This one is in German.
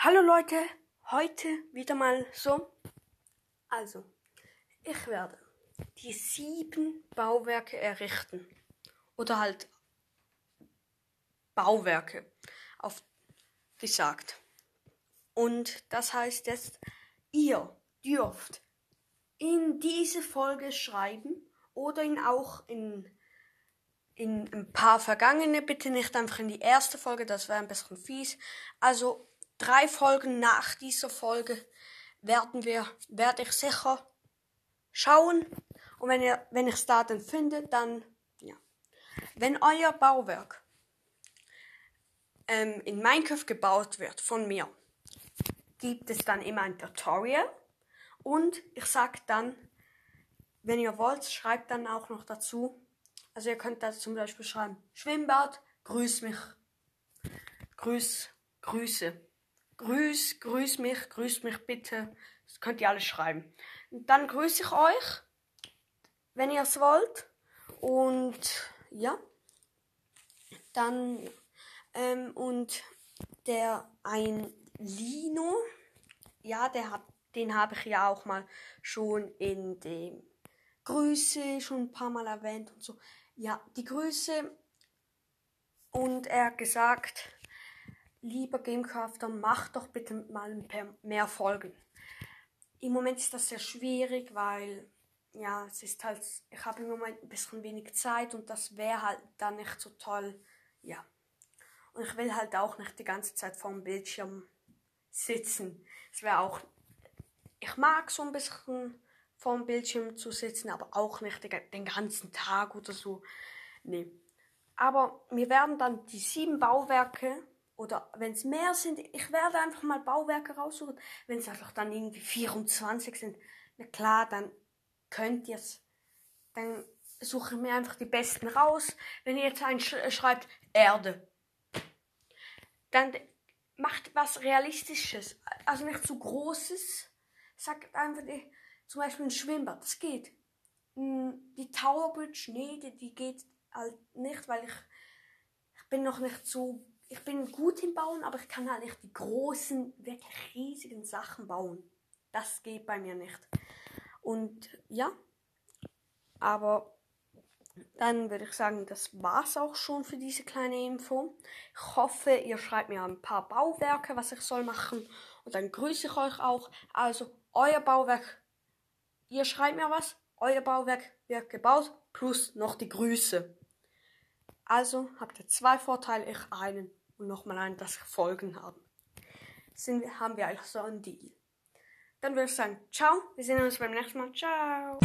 Hallo Leute, heute wieder mal so. Also, ich werde die sieben Bauwerke errichten. Oder halt Bauwerke auf gesagt. Und das heißt jetzt, ihr dürft in diese Folge schreiben oder in auch in, in ein paar vergangene, bitte nicht einfach in die erste Folge, das wäre ein bisschen fies. Also drei Folgen nach dieser Folge werden wir, werde ich sicher schauen. Und wenn ihr, wenn ich es da dann finde, dann, ja. Wenn euer Bauwerk ähm, in Minecraft gebaut wird von mir, gibt es dann immer ein Tutorial. Und ich sag dann, wenn ihr wollt, schreibt dann auch noch dazu. Also ihr könnt da zum Beispiel schreiben, Schwimmbad, grüß mich. Grüß, Grüße. Grüß, grüß mich, grüß mich bitte. Das könnt ihr alles schreiben. Und dann grüße ich euch, wenn ihr es wollt. Und ja, dann ähm, und der ein Lino, ja, der hat, den habe ich ja auch mal schon in dem Grüße schon ein paar Mal erwähnt und so. Ja, die Grüße und er hat gesagt, lieber Gamecrafter, mach doch bitte mal mehr Folgen. Im Moment ist das sehr schwierig, weil ja, es ist halt, ich habe im Moment ein bisschen wenig Zeit und das wäre halt dann nicht so toll. Ja. Und ich will halt auch nicht die ganze Zeit vor dem Bildschirm sitzen. Es wäre auch, ich mag so ein bisschen vor dem Bildschirm zu sitzen, aber auch nicht den ganzen Tag oder so. Nee. Aber wir werden dann die sieben Bauwerke oder wenn es mehr sind, ich werde einfach mal Bauwerke raussuchen. Wenn es einfach dann irgendwie 24 sind, na klar, dann könnt ihr es. Dann suche ich mir einfach die besten raus. Wenn ihr jetzt einen sch schreibt, Erde, dann macht was Realistisches. Also nicht zu Großes. Sagt einfach, zum Beispiel ein Schwimmbad, das geht. Hm, die Tower Bridge, nee, die, die geht halt nicht, weil ich, ich bin noch nicht so ich bin gut im Bauen, aber ich kann halt nicht die großen, wirklich riesigen Sachen bauen. Das geht bei mir nicht. Und ja, aber dann würde ich sagen, das war's auch schon für diese kleine Info. Ich hoffe, ihr schreibt mir ein paar Bauwerke, was ich soll machen. Und dann grüße ich euch auch. Also, euer Bauwerk, ihr schreibt mir was, euer Bauwerk wird gebaut, plus noch die Grüße. Also habt ihr zwei Vorteile, ich einen und nochmal einen, dass wir Folgen haben. Sind, haben wir also einen Deal. Dann würde ich sagen, ciao, wir sehen uns beim nächsten Mal. Ciao.